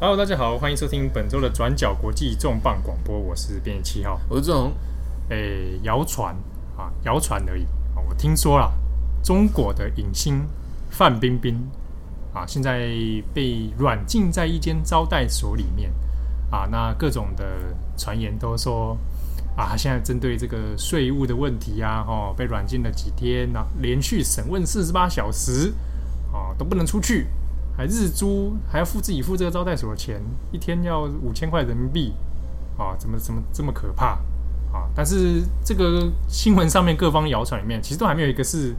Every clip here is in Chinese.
Hello，大家好，欢迎收听本周的转角国际重磅广播，我是编辑七号，我是郑红。诶，谣传啊，谣传而已啊。我听说了，中国的影星范冰冰啊，现在被软禁在一间招待所里面啊。那各种的传言都说啊，现在针对这个税务的问题啊，哦，被软禁了几天，那连续审问四十八小时啊，都不能出去，还日租，还要付自己付这个招待所的钱，一天要五千块人民币啊，怎么怎么这么可怕？啊！但是这个新闻上面各方谣传里面，其实都还没有一个是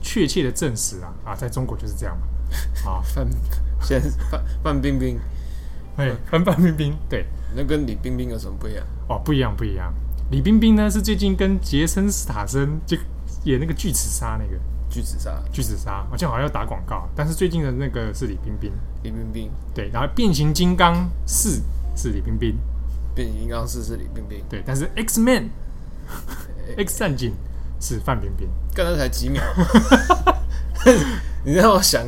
确切的证实啊！啊，在中国就是这样嘛。啊，范，现在范范冰冰，哎，范范冰冰，对，那跟李冰冰有什么不一样？哦，不一样，不一样。李冰冰呢是最近跟杰森斯坦森就演那个巨齿鲨那个巨齿鲨，巨齿鲨，好像好像要打广告。但是最近的那个是李冰冰，李冰冰，对，然后变形金刚四是李冰冰。变形金刚四是李冰冰，对，但是 X Man X 战警是范冰冰，刚才才几秒，你让我想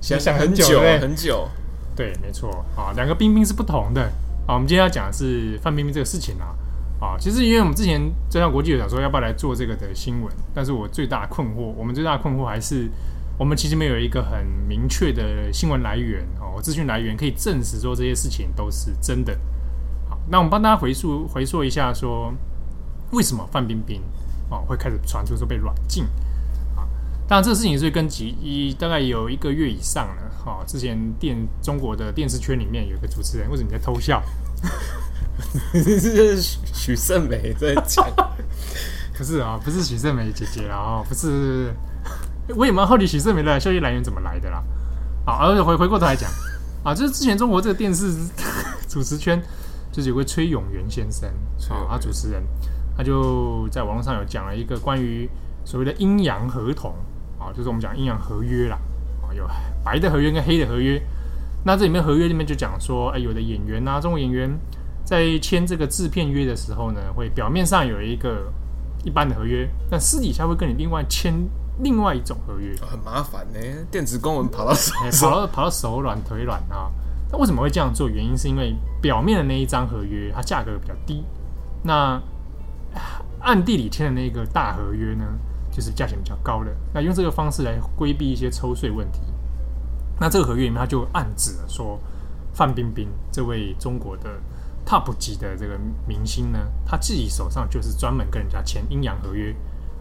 想想很久很久，欸、很久，对，没错。啊，两个冰冰是不同的。啊。我们今天要讲的是范冰冰这个事情啊啊，其实因为我们之前转角国际有想说要不要来做这个的新闻，但是我最大的困惑，我们最大的困惑还是我们其实没有一个很明确的新闻来源哦，资讯来源可以证实说这些事情都是真的。好那我们帮大家回溯回溯一下，说为什么范冰冰啊会开始传出说被软禁啊？当然，这个事情是跟几大概有一个月以上了。哈，之前电中国的电视圈里面有一个主持人，为什么你在偷笑？这是许胜美在讲，不是啊，不是许胜美姐姐啊，不是。我也蛮好奇许胜美的消息来源怎么来的啦。好，而且回回过头来讲啊，就是之前中国这个电视 主持圈。就是有位崔永元先生啊，他主持人，他就在网络上有讲了一个关于所谓的阴阳合同啊，就是我们讲阴阳合约啦啊，有白的合约跟黑的合约。那这里面合约里面就讲说，哎，有的演员啊，中国演员在签这个制片约的时候呢，会表面上有一个一般的合约，但私底下会跟你另外签另外一种合约，很麻烦呢。电子公文跑到手，跑到跑到手软腿软啊。那为什么会这样做？原因是因为表面的那一张合约它价格比较低，那暗地里签的那个大合约呢，就是价钱比较高的。那用这个方式来规避一些抽税问题。那这个合约里面，他就暗指了说，范冰冰这位中国的 top 级的这个明星呢，他自己手上就是专门跟人家签阴阳合约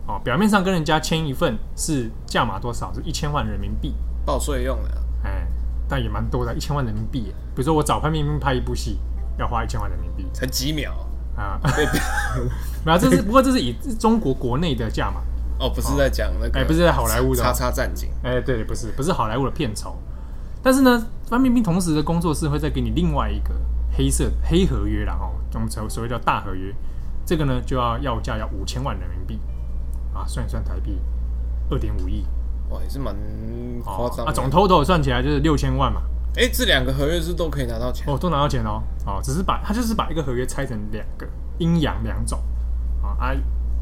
哦。表面上跟人家签一份是价码多少？是一千万人民币报税用的，哎。但也蛮多的，一千万人民币。比如说，我找范冰冰拍一部戏，要花一千万人民币，才几秒啊？没有，这是不过这是以中国国内的价码哦，不是在讲那个，哎，不是在好莱坞的叉叉战警，哎，对，不是，不是好莱坞的片酬。但是呢，范冰冰同时的工作室会再给你另外一个黑色黑合约，然后我们所所谓叫大合约，这个呢就要要价要五千万人民币啊，算一算台币二点五亿。哇，也是蛮夸张啊！总 total 算起来就是六千万嘛。哎、欸，这两个合约是都可以拿到钱哦，都拿到钱哦。哦，只是把它就是把一个合约拆成两个阴阳两种啊啊，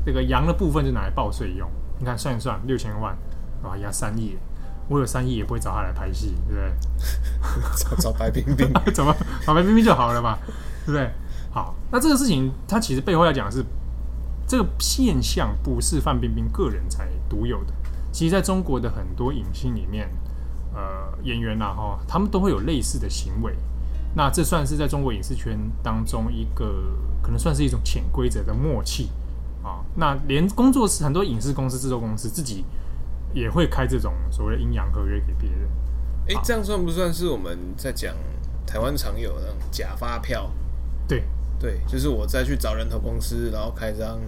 这个阳的部分就拿来报税用。你看算一算，六千万啊，压三亿，我有三亿也不会找他来拍戏，对不对？找找白冰冰，怎么找白冰冰就好了嘛，对不对？好，那这个事情它其实背后要讲的是，这个现象不是范冰冰个人才独有的。其实，在中国的很多影星里面，呃，演员呐，哈，他们都会有类似的行为。那这算是在中国影视圈当中一个，可能算是一种潜规则的默契啊。那连工作室很多影视公司、制作公司自己也会开这种所谓的阴阳合约给别人。哎，这样算不算是我们在讲台湾常有的那种假发票？对对，就是我再去找人头公司，然后开张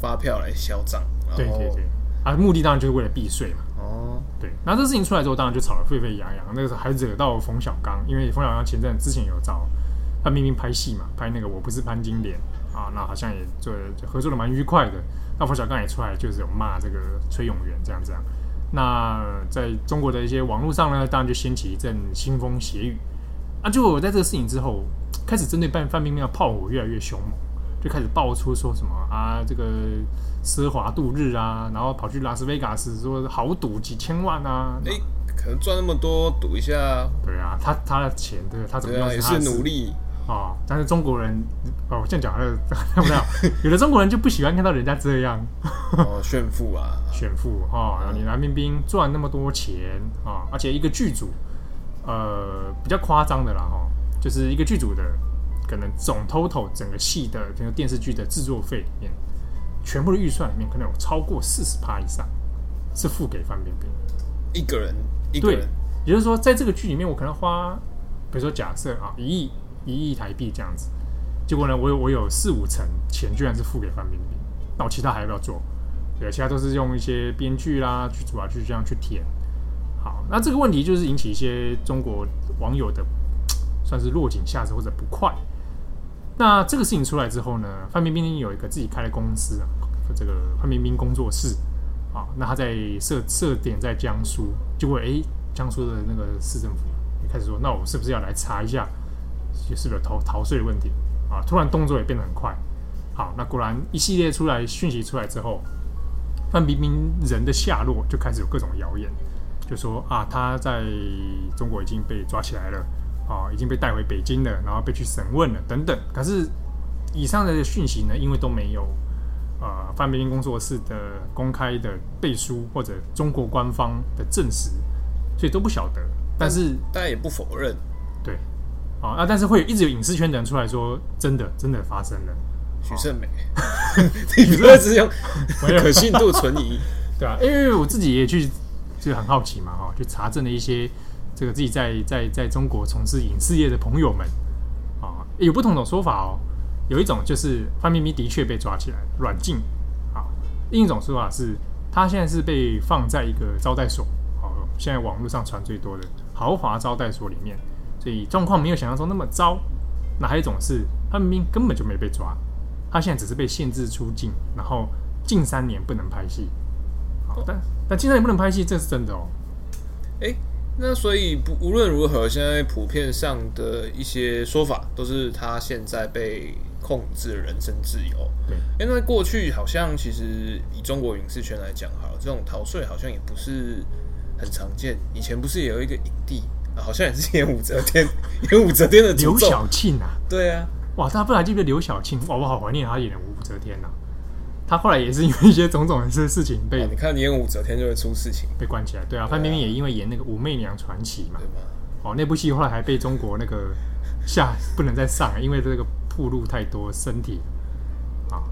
发票来销账。对对对。啊，目的当然就是为了避税嘛。哦，对。那这事情出来之后，当然就吵得沸沸扬扬。那个时候还惹到冯小刚，因为冯小刚前阵之前有找他明明拍戏嘛，拍那个《我不是潘金莲》啊，那好像也做合作的蛮愉快的。那冯小刚也出来就是有骂这个崔永元这样这样。那在中国的一些网络上呢，当然就掀起一阵腥风血雨。啊，就我在这个事情之后，开始针对范范冰冰的炮火越来越凶猛。就开始爆出说什么啊，这个奢华度日啊，然后跑去拉斯维加斯说豪赌几千万啊，哎、欸，可能赚那么多赌一下，对啊，他他的钱对，他怎么样、啊、也是努力。哦，但是中国人哦，这样讲呃，看不到，有的中国人就不喜欢看到人家这样。哦，炫富啊，炫富哈，然后你蓝冰冰赚那么多钱啊，而且一个剧组，呃，比较夸张的啦哈，就是一个剧组的可能总 total 整个戏的这个电视剧的制作费里面，全部的预算里面可能有超过四十趴以上是付给范冰冰。一个人，一个人，也就是说，在这个剧里面，我可能花，比如说假设啊，一亿。一亿台币这样子，结果呢，我有我有四五成钱居然是付给范冰冰，那我其他还要不要做？对，其他都是用一些编剧啦、剧组啊去这样去填。好，那这个问题就是引起一些中国网友的算是落井下石或者不快。那这个事情出来之后呢，范冰冰有一个自己开的公司啊，这个范冰冰工作室啊，那他在设设点在江苏，结果诶，江苏的那个市政府也开始说，那我是不是要来查一下？就是个逃逃税问题啊！突然动作也变得很快。好，那果然一系列出来讯息出来之后，范冰冰人的下落就开始有各种谣言，就说啊，他在中国已经被抓起来了啊，已经被带回北京了，然后被去审问了等等。可是以上的讯息呢，因为都没有呃范冰冰工作室的公开的背书或者中国官方的证实，所以都不晓得。但是大家也不否认，对。啊、哦，但是会有一直有影视圈的人出来说，真的，真的发生了。许胜美，你不要只用可信度存疑，对啊，因为我自己也去，就很好奇嘛，哈，去查证了一些这个自己在在在中国从事影视业的朋友们啊，有不同的说法哦。有一种就是范冰冰的确被抓起来软禁，啊，另一种说法是她现在是被放在一个招待所，哦，现在网络上传最多的豪华招待所里面。所以状况没有想象中那么糟。那还有一种是，范冰冰根本就没被抓，他现在只是被限制出境，然后近三年不能拍戏。好，但但近三年不能拍戏，这是真的哦。诶，那所以不无论如何，现在普遍上的一些说法都是他现在被控制人身自由。对，因为过去好像其实以中国影视圈来讲，好了，这种逃税好像也不是很常见。以前不是也有一个影帝？好像也是演武则天，演武则天的刘晓庆啊，对啊，哇，大家不还记得刘晓庆？哇，我好怀念他演的武则天呐、啊。他后来也是因为一些种种的事事情被，你看你演武则天就会出事情，被关起来。对啊，范冰冰也因为演那个《武媚娘传奇》嘛，对吧？哦，那部戏后来还被中国那个 下不能再上，因为这个铺路太多身体啊。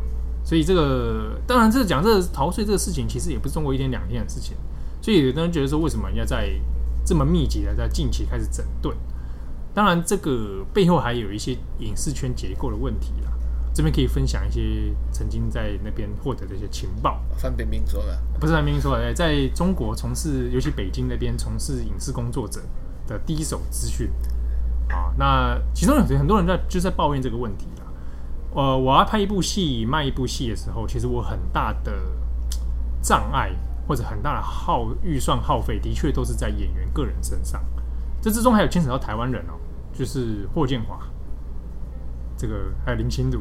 所以这个当然，这讲这个逃税这个事情，其实也不是中国一天两天的事情。所以有的人觉得说，为什么要在这么密集的在近期开始整顿，当然这个背后还有一些影视圈结构的问题啦。这边可以分享一些曾经在那边获得的一些情报。范冰冰说的，不是范冰冰说的，在中国从事，尤其北京那边从事影视工作者的第一手资讯啊。那其中有很多人在就在抱怨这个问题啦。呃，我要拍一部戏、卖一部戏的时候，其实我很大的障碍。或者很大的耗预算耗费，的确都是在演员个人身上。这之中还有牵扯到台湾人哦，就是霍建华，这个还有林心如。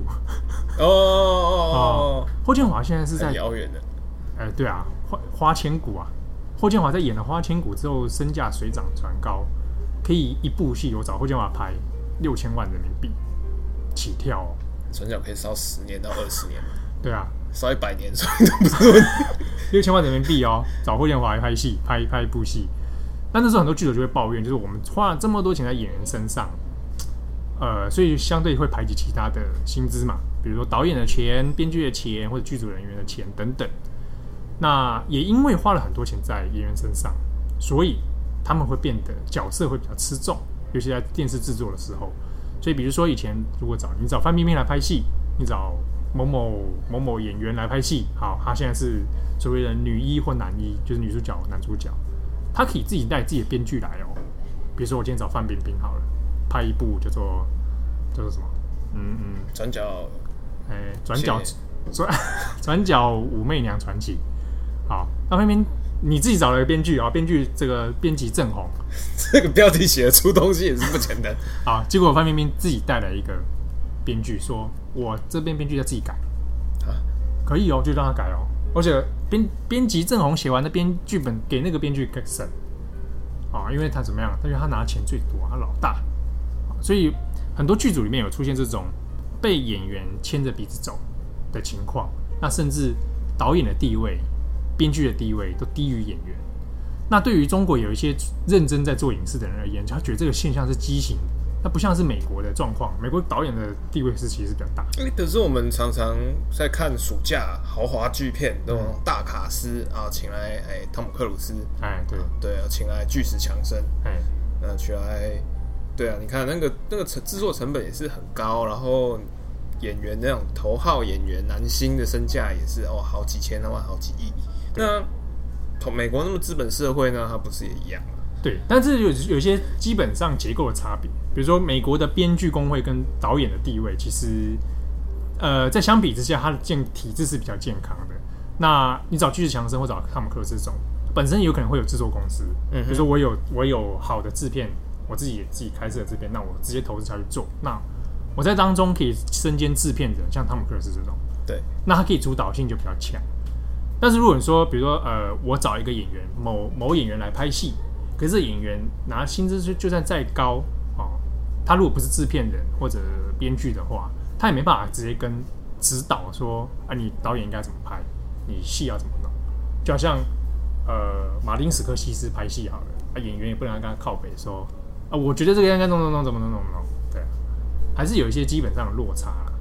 哦哦哦，霍建华现在是在遥远的。哎，对啊，花花千骨啊，霍建华在演了花千骨之后，身价水涨船高，可以一部戏我找霍建华拍六千万人民币起跳哦，船长可以烧十年到二十年。对啊。烧一百年，所以都不是问题。六千万人民币哦，找霍建华来拍戏，拍拍一部戏。但那时候很多剧组就会抱怨，就是我们花了这么多钱在演员身上，呃，所以相对会排挤其他的薪资嘛，比如说导演的钱、编剧的钱或者剧组人员的钱等等。那也因为花了很多钱在演员身上，所以他们会变得角色会比较吃重，尤其在电视制作的时候。所以比如说以前如果找你找范冰冰来拍戏，你找。某某某某演员来拍戏，好，他现在是所谓的女一或男一，就是女主角、男主角，他可以自己带自己的编剧来哦。比如说，我今天找范冰冰好了，拍一部叫做叫做什么？嗯嗯，转角，哎、欸，转角转 转角武媚娘传奇。好，那范冰冰你自己找了一个编剧啊，编剧这个编辑郑红，这个标题写得出东西也是不简单。好，结果范冰冰自己带来一个编剧说。我这边编剧要自己改啊，可以哦，就让他改哦。而且编编辑郑红写完的编剧本给那个编剧审啊，因为他怎么样？他觉得他拿钱最多，他老大，所以很多剧组里面有出现这种被演员牵着鼻子走的情况。那甚至导演的地位、编剧的地位都低于演员。那对于中国有一些认真在做影视的人而言，他觉得这个现象是畸形。那不像是美国的状况，美国导演的地位是其实比较大。可是我们常常在看暑假豪华巨片，那种大卡司啊，请来哎汤姆克鲁斯，哎对对啊，请来巨石强森，哎，那请来，对啊，你看那个那个成制作成本也是很高，然后演员那种头号演员男星的身价也是哦好几千万、好几亿。那同美国那么资本社会呢，它不是也一样？对，但是有有些基本上结构的差别，比如说美国的编剧工会跟导演的地位，其实，呃，在相比之下，它的健体制是比较健康的。那你找巨石强森或找汤姆克鲁斯这种，本身有可能会有制作公司，嗯，比如说我有我有好的制片，我自己也自己开设的制片，那我直接投资下去做，那我在当中可以身兼制片人，像汤姆克鲁斯这种，对，那他可以主导性就比较强。但是如果你说，比如说呃，我找一个演员，某某演员来拍戏。可是演员拿薪资就就算再高哦，他如果不是制片人或者编剧的话，他也没办法直接跟指导说啊，你导演应该怎么拍，你戏要怎么弄。就好像呃，马丁·史克西斯拍戏好了，啊，演员也不能跟他靠北说啊，我觉得这个应该弄弄弄怎么弄怎么弄，对，还是有一些基本上的落差了。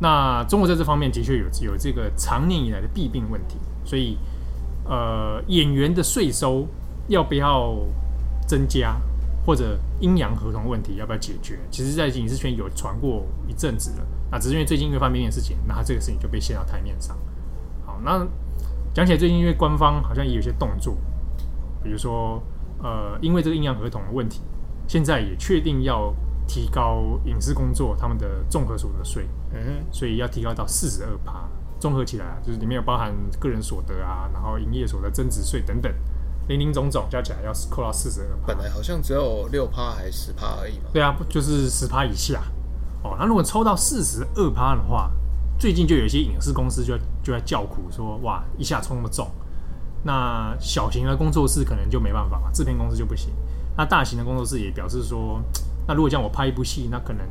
那中国在这方面的确有有这个长年以来的弊病问题，所以呃，演员的税收。要不要增加，或者阴阳合同问题要不要解决？其实，在影视圈有传过一阵子了。那只是因为最近因为范冰冰的事情，那他这个事情就被掀到台面上。好，那讲起来，最近因为官方好像也有些动作，比如说，呃，因为这个阴阳合同的问题，现在也确定要提高影视工作他们的综合所得税。嗯，所以要提高到四十二趴，综合起来就是里面有包含个人所得啊，然后营业所得增值税等等。零零总总加起来要扣到四十二，本来好像只有六趴还是十趴而已嘛。对啊，就是十趴以下。哦，那如果抽到四十二趴的话，最近就有一些影视公司就就在叫苦说，哇，一下抽那么重。那小型的工作室可能就没办法嘛，制片公司就不行。那大型的工作室也表示说，那如果像我拍一部戏，那可能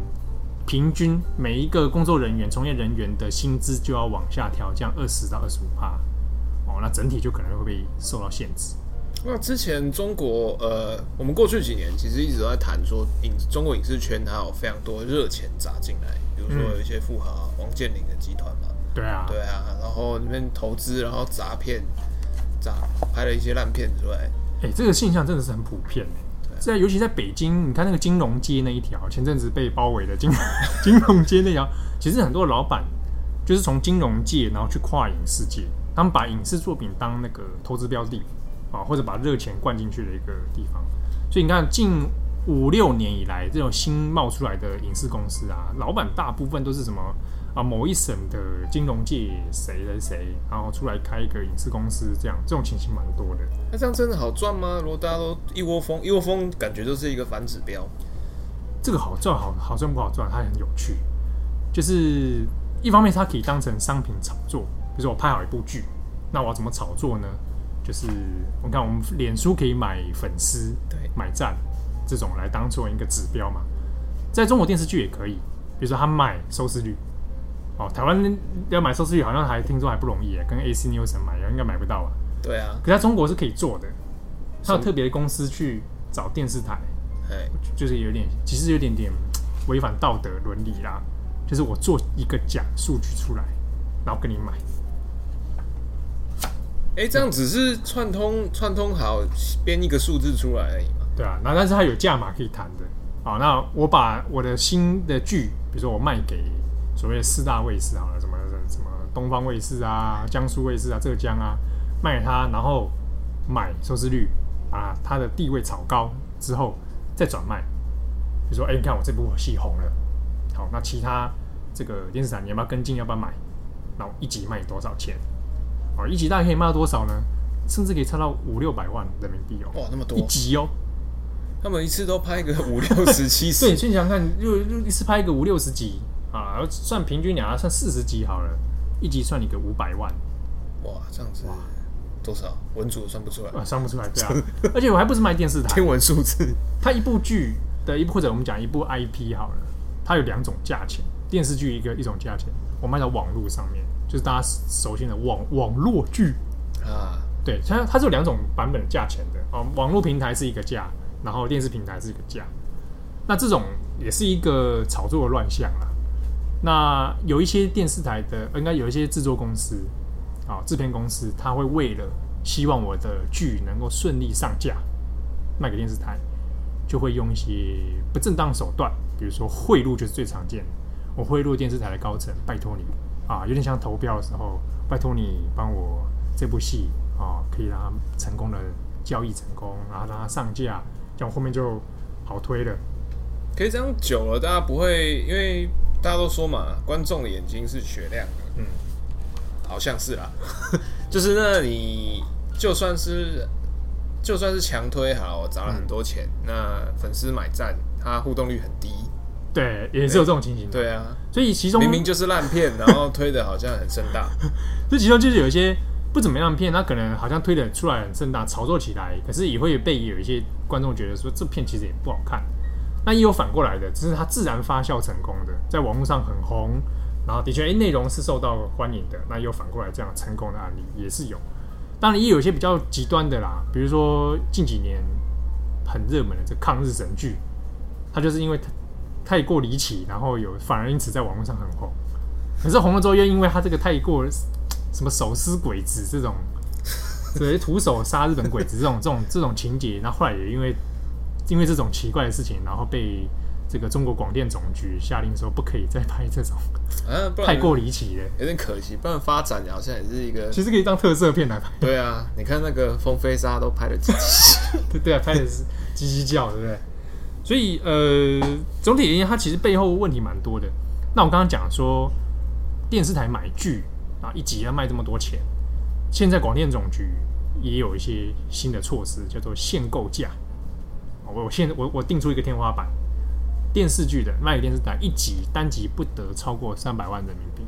平均每一个工作人员、从业人员的薪资就要往下调，这样二十到二十五趴。哦，那整体就可能会被受到限制。那之前中国呃，我们过去几年其实一直都在谈说影中国影视圈它有非常多热钱砸进来，比如说有一些富豪王健林的集团嘛，对啊，对啊，然后那边投资，然后砸片砸拍了一些烂片出来，哎、欸，这个现象真的是很普遍哎，在尤其在北京，你看那个金融街那一条，前阵子被包围的金 金融街那条，其实很多老板就是从金融界然后去跨影视界，他们把影视作品当那个投资标的。啊，或者把热钱灌进去的一个地方，所以你看，近五六年以来，这种新冒出来的影视公司啊，老板大部分都是什么啊？某一省的金融界谁谁谁，然后出来开一个影视公司，这样这种情形蛮多的。那这样真的好赚吗？如果大家都一窝蜂，一窝蜂，感觉就是一个反指标。这个好赚，好好赚不好赚？它很有趣，就是一方面它可以当成商品炒作，比如说我拍好一部剧，那我要怎么炒作呢？就是我看我们脸书可以买粉丝，对，买赞这种来当做一个指标嘛。在中国电视剧也可以，比如说他卖收视率，哦，台湾要买收视率好像还听说还不容易，跟 AC Nielsen 买应该买不到啊。对啊，可是在中国是可以做的，他有特别的公司去找电视台，哎就是有点其实有点点违反道德伦理啦。就是我做一个假数据出来，然后跟你买。哎、欸，这样只是串通串通好编一个数字出来而已嘛？对啊，那但是它有价码可以谈的。好，那我把我的新的剧，比如说我卖给所谓四大卫视好了，什么什么东方卫视啊、江苏卫视啊、浙江啊，卖给他，然后买收视率啊，它的地位炒高之后再转卖。比如说，哎、你看我这部戏红了，好，那其他这个电视台你要不要跟进？要不要买？那我一集卖多少钱？哦，一集大概可以卖到多少呢？甚至可以差到五六百万人民币哦！哇，那么多！一集哦，他们一次都拍个五六十 七十。对，你想想看，就就一次拍一个五六十集啊，啊，算平均两，算四十集好了，一集算你个五百万。哇，这样子哇，多少？文组算不出来啊，算不出来，对啊。而且我还不是卖电视台，天文数字。它一部剧的一部，或者我们讲一部 IP 好了，它有两种价钱，电视剧一个一种价钱，我卖到网络上面，就是大家熟悉的网网络剧啊。对，它它是有两种版本的价钱的哦。网络平台是一个价，然后电视平台是一个价。那这种也是一个炒作的乱象啦。那有一些电视台的，应该有一些制作公司啊，制片公司，他会为了希望我的剧能够顺利上架，卖给电视台，就会用一些不正当手段，比如说贿赂就是最常见的。我贿赂电视台的高层，拜托你啊，有点像投票的时候，拜托你帮我这部戏啊，可以让它成功的交易成功，然后让它上架，这样后面就好推了。可以这样久了，大家不会，因为大家都说嘛，观众的眼睛是雪亮的，嗯，好像是啦，就是那你就算是就算是强推好，我砸了很多钱，嗯、那粉丝买赞，他互动率很低，对，也是有这种情形，对啊，所以其中明明就是烂片，然后推的好像很盛大，这其中就是有一些不怎么样的片，它可能好像推的出来很盛大，炒作起来，可是也会被有一些观众觉得说这片其实也不好看。那也有反过来的，只是它自然发酵成功的，在网络上很红，然后的确，哎，内容是受到欢迎的。那也有反过来这样成功的案例也是有，当然也有一些比较极端的啦，比如说近几年很热门的这抗日神剧，它就是因为太过离奇，然后有反而因此在网络上很红。可是红了之后，又因为他这个太过什么手撕鬼子这种，对，徒手杀日本鬼子这种这种这种情节，那后，后来也因为。因为这种奇怪的事情，然后被这个中国广电总局下令说不可以再拍这种啊，太过离奇了，有点可惜。不然发展好像也是一个，其实可以当特色片来拍。对啊，你看那个风飞沙都拍的叽叽，对 对啊，拍的是叽叽叫，对不对？所以呃，总体而言，它其实背后问题蛮多的。那我刚刚讲说，电视台买剧啊，一集要卖这么多钱，现在广电总局也有一些新的措施，叫做限购价。我我现我我定出一个天花板，电视剧的卖给电视台一集单集不得超过三百万人民币，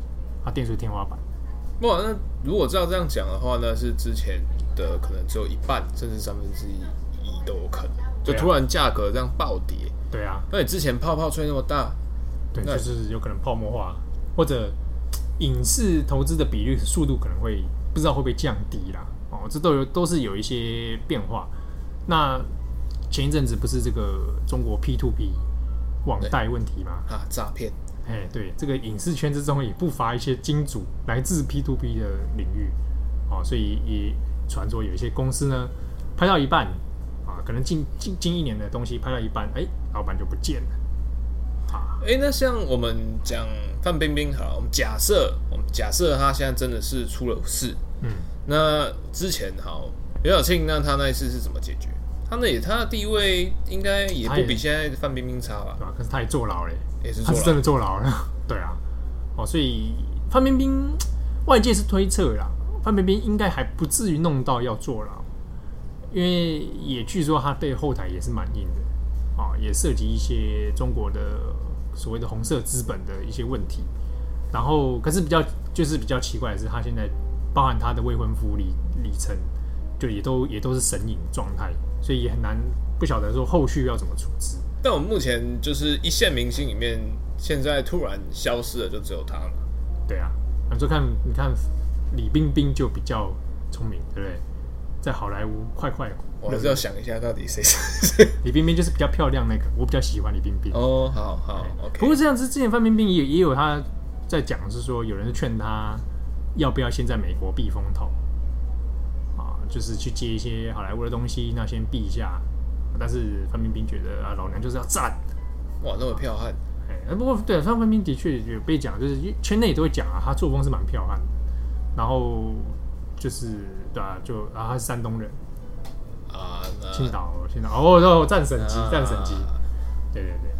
啊，定出天花板。哇，那如果照这样讲的话，那是之前的可能只有一半，甚至三分之一都有可能，就突然价格这样暴跌。对啊，那你之前泡泡吹那么大，对，就是有可能泡沫化，或者影视投资的比率速度可能会不知道会不会降低啦。哦，这都有都是有一些变化。那前一阵子不是这个中国 P to P 网贷问题吗？啊，诈骗！哎，对，这个影视圈之中也不乏一些金主来自 P to P 的领域，哦，所以也传说有一些公司呢，拍到一半啊，可能近近近一年的东西拍到一半，哎，老板就不见了。啊，哎，那像我们讲范冰冰，好，我们假设我们假设她现在真的是出了事，嗯，那之前好刘晓庆，那她那一次是怎么解决？她那也，她的地位应该也不比现在范冰冰差吧？对吧？可是她也坐牢了，也是，他是真的坐牢了。对啊，哦，所以范冰冰外界是推测啦，范冰冰应该还不至于弄到要坐牢，因为也据说他对后台也是蛮硬的啊，也涉及一些中国的所谓的红色资本的一些问题。然后，可是比较就是比较奇怪的是，他现在包含他的未婚夫李李晨，就也都也都是神隐状态。所以也很难不晓得说后续要怎么处置。但我们目前就是一线明星里面，现在突然消失了，就只有他了。对啊，你说看，你看李冰冰就比较聪明，对不对？在好莱坞快快，我还是要想一下到底谁是。李冰冰就是比较漂亮那个，我比较喜欢李冰冰。哦，好好，OK。不过这样子，之前范冰冰也也有她在讲，是说有人劝她要不要先在美国避风头啊。就是去接一些好莱坞的东西，那先避一下。但是范冰冰觉得啊，老娘就是要赞，哇，那么剽悍。哎，不过对范冰冰的确有被讲，就是圈内都会讲啊，她作风是蛮剽悍的。然后就是对啊，就啊，他是山东人啊，青岛，青岛哦，哦，战神级，战神级。对对对，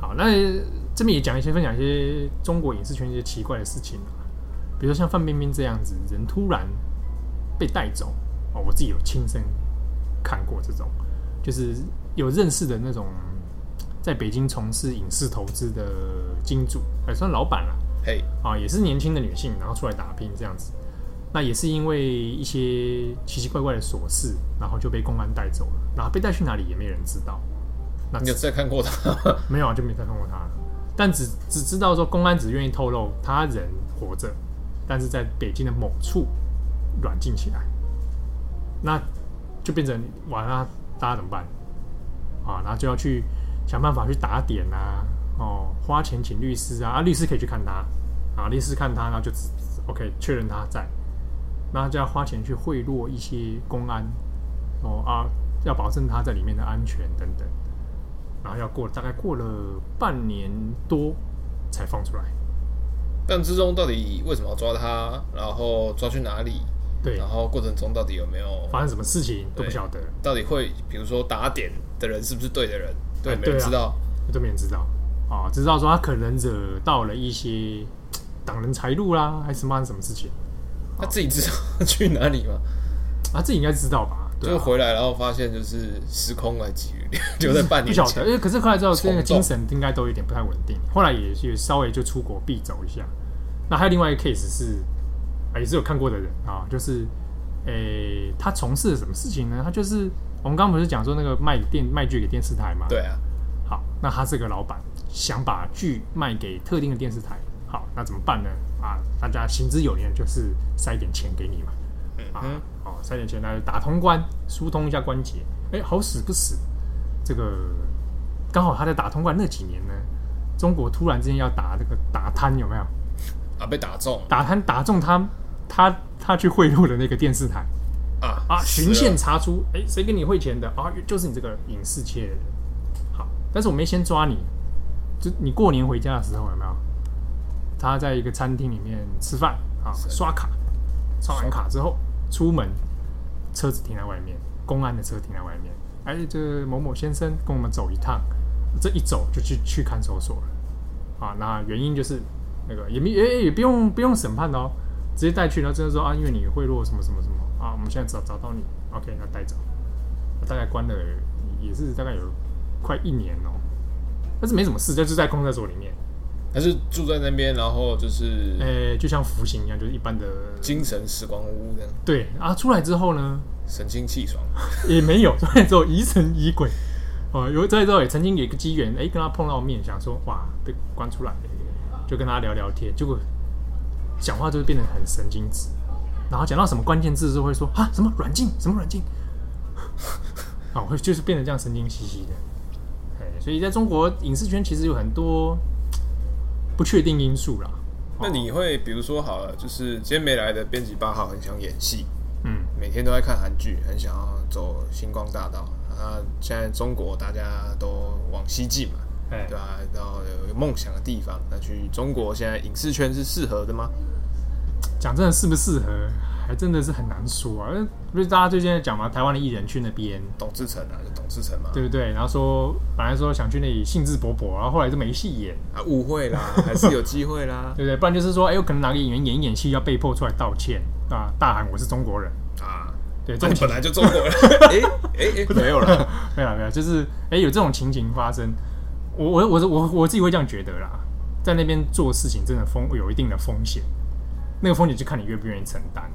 好，那这边也讲一些，分享一些中国影视圈一些奇怪的事情，比如说像范冰冰这样子，人突然被带走。哦，我自己有亲身看过这种，就是有认识的那种在北京从事影视投资的金主，还算老板了。嘿，啊，也是年轻的女性，然后出来打拼这样子。那也是因为一些奇奇怪怪的琐事，然后就被公安带走了。然后被带去哪里也没人知道。那你有再看过他？没有啊，就没再看过他了。但只只知道说，公安只愿意透露他人活着，但是在北京的某处软禁起来。那就变成完了，大家怎么办？啊，然后就要去想办法去打点啊，哦，花钱请律师啊，啊，律师可以去看他，啊，律师看他，然后就 OK 确认他在，那就要花钱去贿赂一些公安，哦啊，要保证他在里面的安全等等，然后要过大概过了半年多才放出来。但之中到底为什么要抓他？然后抓去哪里？对，然后过程中到底有没有发生什么事情都不晓得。到底会比如说打点的人是不是对的人？对，哎、没人知道，都没人知道啊，只知道说他可能惹到了一些挡人财路啦，还是发生什么事情？他自己知道去哪里吗？他自己应该知道吧？对啊、就回来然后发现就是时空来机遇，留在半年前。不晓得，因为可是后来之后，这个精神应该都有点不太稳定。后来也也稍微就出国避走一下。那还有另外一个 case 是。啊也是有看过的人啊，就是，诶、欸，他从事了什么事情呢？他就是我们刚刚不是讲说那个卖电卖剧给电视台嘛？对啊。好，那他是个老板，想把剧卖给特定的电视台。好，那怎么办呢？啊，大家行之有年，就是塞点钱给你嘛。嗯啊，好，塞点钱来打通关，疏通一下关节。哎、欸，好死不死，这个刚好他在打通关那几年呢，中国突然之间要打这个打贪，有没有？啊，被打中，打贪打中他。他他去贿赂的那个电视台啊啊，循线查出，哎，谁给你汇钱的啊？就是你这个影视界的人。好，但是我没先抓你，就你过年回家的时候有没有？他在一个餐厅里面吃饭啊，刷卡，刷完卡之后出门，车子停在外面，公安的车停在外面。哎，这个某某先生跟我们走一趟，这一走就去去看守所了啊。那原因就是那个也没也也不用不用审判的哦。直接带去，然后就是说啊，因为你贿赂什么什么什么啊，我们现在找找到你，OK，那带走。大概关了也是大概有快一年哦，但是没什么事，就是在公厕所里面，还是住在那边，然后就是，诶、欸，就像服刑一样，就是一般的精神时光屋这样。对啊，出来之后呢，神清气爽，也没有，出来之后疑神疑鬼哦，有在之后也曾经有一个机缘，哎、欸，跟他碰到面，想说哇，被关出来，就跟他聊聊天，结果。讲话就会变得很神经质，然后讲到什么关键字就会说啊，什么软禁，什么软禁，啊，会就是变得这样神经兮兮的。所以在中国影视圈其实有很多不确定因素啦。那你会比如说好了，就是今天没来的编辑八号很想演戏，嗯，每天都在看韩剧，很想要走星光大道啊。现在中国大家都往西进嘛。对啊，然后有梦想的地方，那去中国现在影视圈是适合的吗？讲真的，适不适合，还真的是很难说啊。不是大家最近在讲嘛，台湾的艺人去那边，董志成啊，就董志成嘛，对不对？然后说本来说想去那里兴致勃勃，然后后来就没戏演啊，误会啦，还是有机会啦，对不对？不然就是说，哎，有可能哪个演员演一演戏要被迫出来道歉啊，大喊我是中国人啊，对，这本来就中国人，哎哎哎，没有了，没有没有，就是哎有这种情景发生。我我我我我自己会这样觉得啦，在那边做事情真的风有一定的风险，那个风险就看你愿不愿意承担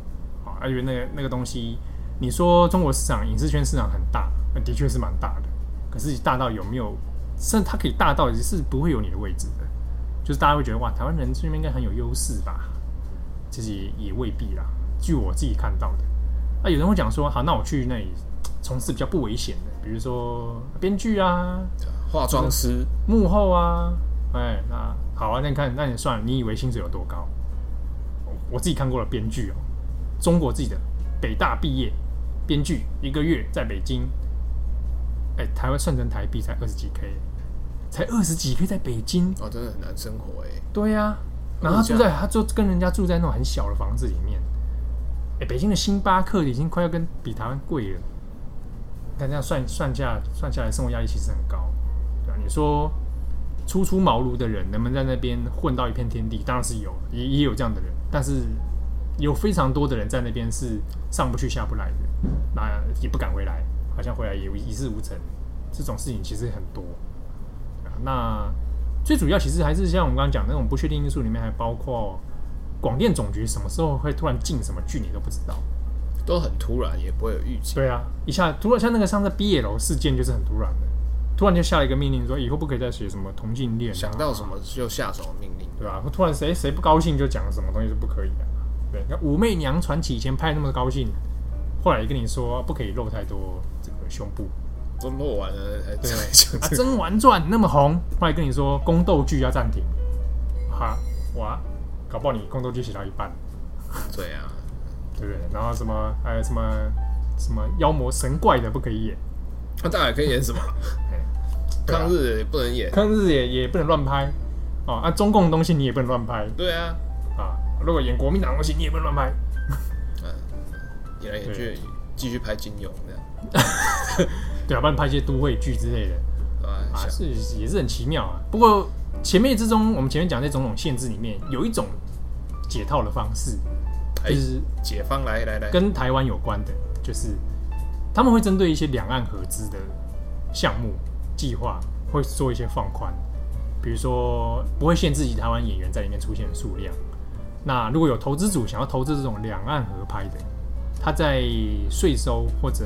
啊。而且那个那个东西，你说中国市场影视圈市场很大，那的确是蛮大的，可是大到有没有，甚至它可以大到也是不会有你的位置的，就是大家会觉得哇，台湾人这边应该很有优势吧？其实也也未必啦。据我自己看到的，啊，有人会讲说，好，那我去那里从事比较不危险的，比如说编剧啊。化妆师、幕后啊，哎，那好啊，那你看，那你算了，你以为薪水有多高？我自己看过了编剧哦，中国自己的北大毕业编剧，一个月在北京，哎，台湾算成台币才二十几 K，才二十几 K 在北京哦，真的很难生活哎。对呀、啊，然后他住在他就跟人家住在那种很小的房子里面，哎，北京的星巴克已经快要跟比台湾贵了，但这样算算下算下来，生活压力其实很高。对吧你说初出茅庐的人能不能在那边混到一片天地？当然是有，也也有这样的人。但是有非常多的人在那边是上不去下不来的，那也不敢回来，好像回来也一事无成。这种事情其实很多。那最主要其实还是像我们刚刚讲的那种不确定因素里面，还包括广电总局什么时候会突然进什么剧，你都不知道，都很突然，也不会有预期。对啊，一下突然像那个上次 BL 事件就是很突然的，突然就下了一个命令说以后不可以再写什么同性恋，想到什么就下什么命令，对吧？突然谁谁不高兴就讲什么东西是不可以的。对，那《武媚娘传奇》以前拍那么高兴，后来也跟你说不可以露太多这个胸部，都露完了还对。啊，《甄嬛传》那么红，后来跟你说宫斗剧要暂停，哈哇，搞不好你宫斗剧写到一半。对啊，对不对？然后什么还有什么什么妖魔神怪的不可以演，那大概可以演什么？抗日也不能演，抗日也也不能乱拍哦。啊，中共的东西你也不能乱拍。对啊，啊，如果演国民党的东西你也不能乱拍。嗯，演来演去继续拍金庸这样。对啊，不然拍一些都会剧之类的。啊，啊是也是很奇妙啊。不过前面之中，我们前面讲这种种限制里面，有一种解套的方式，就是解放来来来，跟台湾有关的，就是他们会针对一些两岸合资的项目。计划会做一些放宽，比如说不会限制以台湾演员在里面出现的数量。那如果有投资组想要投资这种两岸合拍的，他在税收或者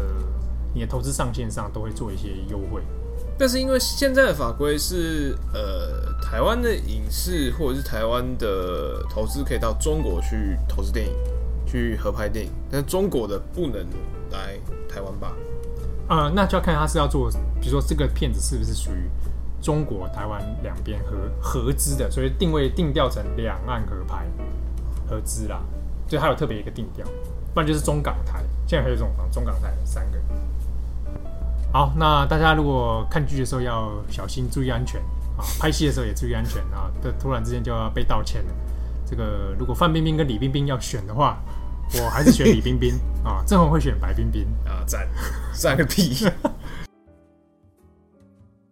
你的投资上限上都会做一些优惠。但是因为现在的法规是，呃，台湾的影视或者是台湾的投资可以到中国去投资电影，去合拍电影，但是中国的不能来台湾吧？呃，那就要看他是要做，比如说这个片子是不是属于中国台湾两边合合资的，所以定位定调成两岸合拍合资啦，所以它有特别一个定调，不然就是中港台，现在还有这种中港台三个。好，那大家如果看剧的时候要小心，注意安全啊，拍戏的时候也注意安全啊，这突然之间就要被道歉了。这个如果范冰冰跟李冰冰要选的话。我还是选李冰冰啊，郑红会选白冰冰啊，赞，赞个屁！